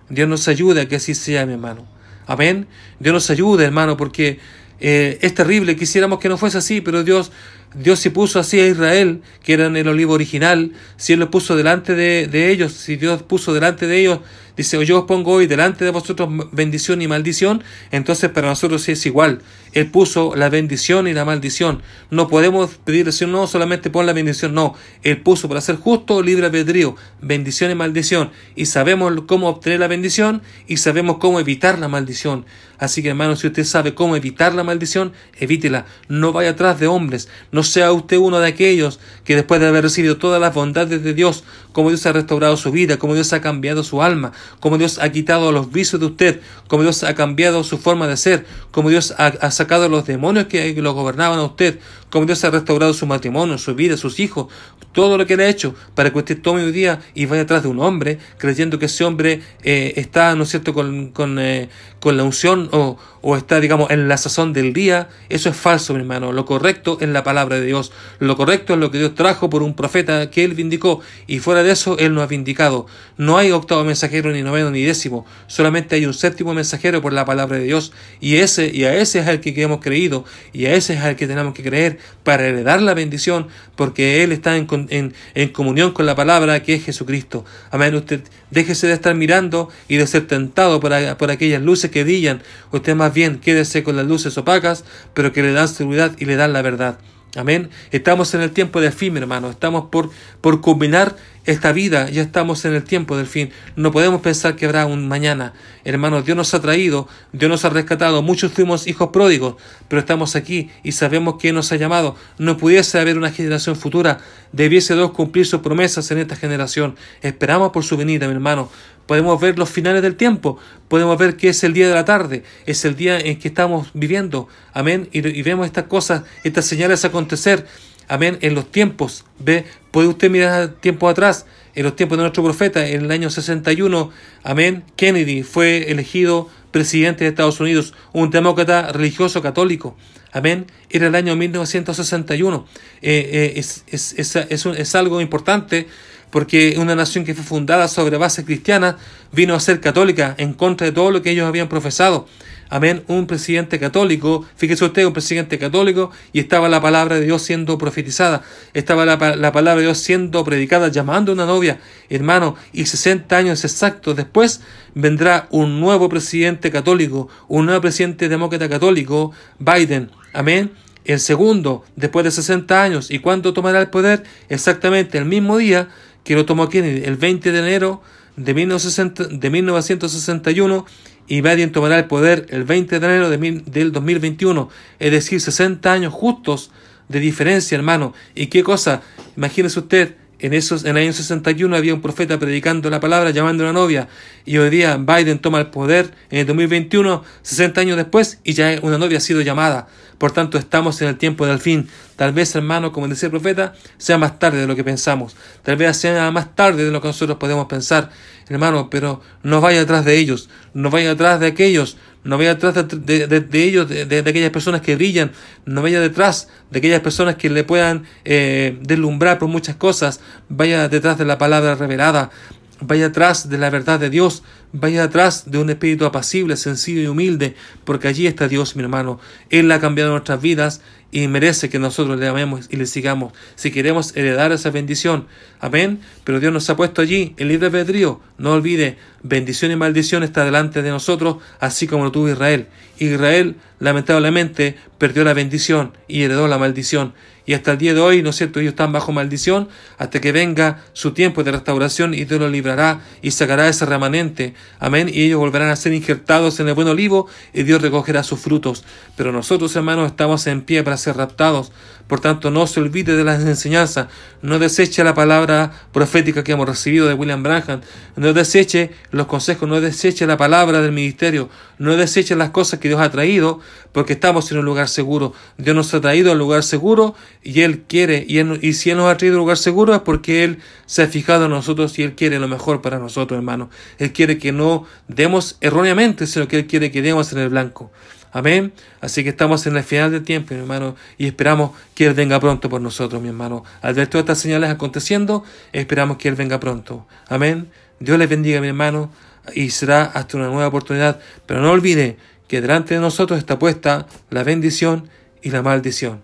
Dios nos ayuda a que así sea, mi hermano. Amén. Dios nos ayuda, hermano, porque eh, es terrible. Quisiéramos que no fuese así, pero Dios Dios se puso así a Israel, que eran el olivo original, si Él lo puso delante de, de ellos, si Dios puso delante de ellos Dice, yo os pongo hoy delante de vosotros bendición y maldición, entonces para nosotros es igual. Él puso la bendición y la maldición. No podemos pedir decir no, solamente pon la bendición, no. Él puso para ser justo libre albedrío, bendición y maldición. Y sabemos cómo obtener la bendición y sabemos cómo evitar la maldición. Así que hermano, si usted sabe cómo evitar la maldición, evítela. No vaya atrás de hombres. No sea usted uno de aquellos que después de haber recibido todas las bondades de Dios, como Dios ha restaurado su vida, como Dios ha cambiado su alma, como Dios ha quitado los vicios de usted, como Dios ha cambiado su forma de ser, como Dios ha, sacado los demonios que lo gobernaban a usted, como Dios ha restaurado su matrimonio, su vida, sus hijos, todo lo que le ha hecho para que usted tome hoy día y vaya atrás de un hombre, creyendo que ese hombre eh, está, ¿no es cierto?, con, con, eh, con la unción o, o está, digamos, en la sazón del día, eso es falso, mi hermano. Lo correcto es la palabra de Dios. Lo correcto es lo que Dios trajo por un profeta que él vindicó. Y fuera de eso, él no ha vindicado. No hay octavo mensajero, ni noveno, ni décimo. Solamente hay un séptimo mensajero por la palabra de Dios. Y ese, y a ese es el que hemos creído. Y a ese es el que tenemos que creer para heredar la bendición, porque él está en, en, en comunión con la palabra que es Jesucristo. Amén. Usted déjese de estar mirando y de ser tentado por, por aquellas luces que brillan. Usted más bien quédese con las luces opacas, pero que le dan seguridad y le dan la verdad. Amén. Estamos en el tiempo del fin, hermano. Estamos por, por culminar esta vida. Ya estamos en el tiempo del fin. No podemos pensar que habrá un mañana. Hermanos, Dios nos ha traído, Dios nos ha rescatado. Muchos fuimos hijos pródigos, pero estamos aquí y sabemos que nos ha llamado. No pudiese haber una generación futura. Debiese Dios cumplir sus promesas en esta generación. Esperamos por su venida, mi hermano. Podemos ver los finales del tiempo, podemos ver que es el día de la tarde, es el día en que estamos viviendo, amén, y, vemos estas cosas, estas señales acontecer, amén, en los tiempos, ve, puede usted mirar tiempo atrás, en los tiempos de nuestro profeta, en el año 61, amén, Kennedy fue elegido presidente de Estados Unidos, un demócrata religioso católico, amén, era el año 1961, eh, eh, es, es, es, es algo importante, porque una nación que fue fundada sobre base cristiana vino a ser católica en contra de todo lo que ellos habían profesado. Amén, un presidente católico, fíjese usted, un presidente católico, y estaba la palabra de Dios siendo profetizada, estaba la, palabra de Dios siendo predicada, llamando a una novia, hermano, y 60 años exactos después vendrá un nuevo presidente católico, un nuevo presidente demócrata católico, Biden. Amén. El segundo, después de 60 años, ¿y cuándo tomará el poder? Exactamente el mismo día que lo tomó Kennedy el 20 de enero de, 1961 y Biden tomará el poder el 20 de enero de del 2021, es decir, 60 años justos de diferencia, hermano. ¿Y qué cosa? Imagínese usted, en, esos, en el año 61 había un profeta predicando la palabra, llamando a una novia, y hoy día Biden toma el poder en el 2021, 60 años después, y ya una novia ha sido llamada. Por tanto, estamos en el tiempo del fin. Tal vez, hermano, como decía el profeta, sea más tarde de lo que pensamos. Tal vez sea más tarde de lo que nosotros podemos pensar, hermano, pero no vaya atrás de ellos, no vaya atrás de aquellos, no vaya detrás de, ellos, de, aquellas personas que brillan, no vaya detrás de aquellas personas que le puedan eh, deslumbrar por muchas cosas, vaya detrás de la palabra revelada, vaya atrás de la verdad de Dios, vaya atrás de un espíritu apacible, sencillo y humilde, porque allí está Dios, mi hermano. Él ha cambiado nuestras vidas y merece que nosotros le amemos y le sigamos si queremos heredar esa bendición. Amén. Pero Dios nos ha puesto allí el libre albedrío. No olvide, bendición y maldición está delante de nosotros, así como lo tuvo Israel. Israel, lamentablemente, perdió la bendición y heredó la maldición. y hasta el día de hoy, ¿no es cierto?, ellos están bajo maldición hasta que venga su tiempo de restauración y Dios los librará y sacará ese remanente. Amén. Y ellos volverán a ser injertados en el buen olivo y Dios recogerá sus frutos. Pero nosotros, hermanos, estamos en pie para ser raptados. Por tanto, no se olvide de las enseñanzas, no deseche la palabra profética que hemos recibido de William Branham, no deseche los consejos, no deseche la palabra del ministerio, no deseche las cosas que Dios ha traído, porque estamos en un lugar seguro. Dios nos ha traído a un lugar seguro y Él quiere, y, si Él nos ha traído a un lugar seguro es porque Él se ha fijado en nosotros y Él quiere lo mejor para nosotros, hermano. Él quiere que no demos erróneamente, sino que Él quiere que demos en el blanco. Amén. Así que estamos en el final del tiempo, mi hermano, y esperamos que Él venga pronto por nosotros, mi hermano. Al ver todas estas señales aconteciendo, esperamos que Él venga pronto. Amén. Dios les bendiga, mi hermano, y será hasta una nueva oportunidad. Pero no olvide que delante de nosotros está puesta la bendición y la maldición.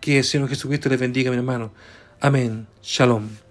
Que el Señor Jesucristo les bendiga, mi hermano. Amén. Shalom.